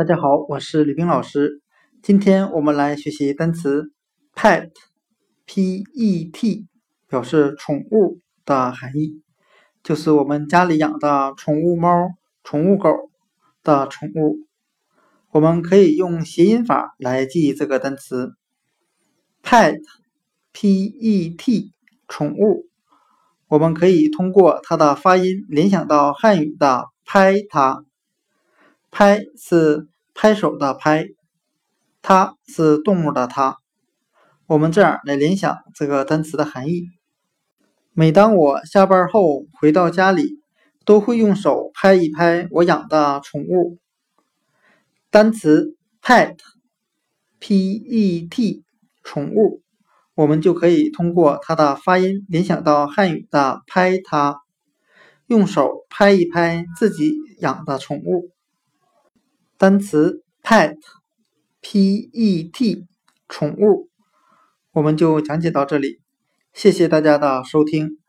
大家好，我是李冰老师。今天我们来学习单词 pet，p-e-t，表示宠物的含义，就是我们家里养的宠物猫、宠物狗的宠物。我们可以用谐音法来记忆这个单词 pet，p-e-t，宠物。我们可以通过它的发音联想到汉语的拍它。拍是拍手的拍，它是动物的它。我们这样来联想这个单词的含义。每当我下班后回到家里，都会用手拍一拍我养的宠物。单词 pet，p-e-t，宠物，我们就可以通过它的发音联想到汉语的拍它，用手拍一拍自己养的宠物。单词 pet，p-e-t，宠物，我们就讲解到这里，谢谢大家的收听。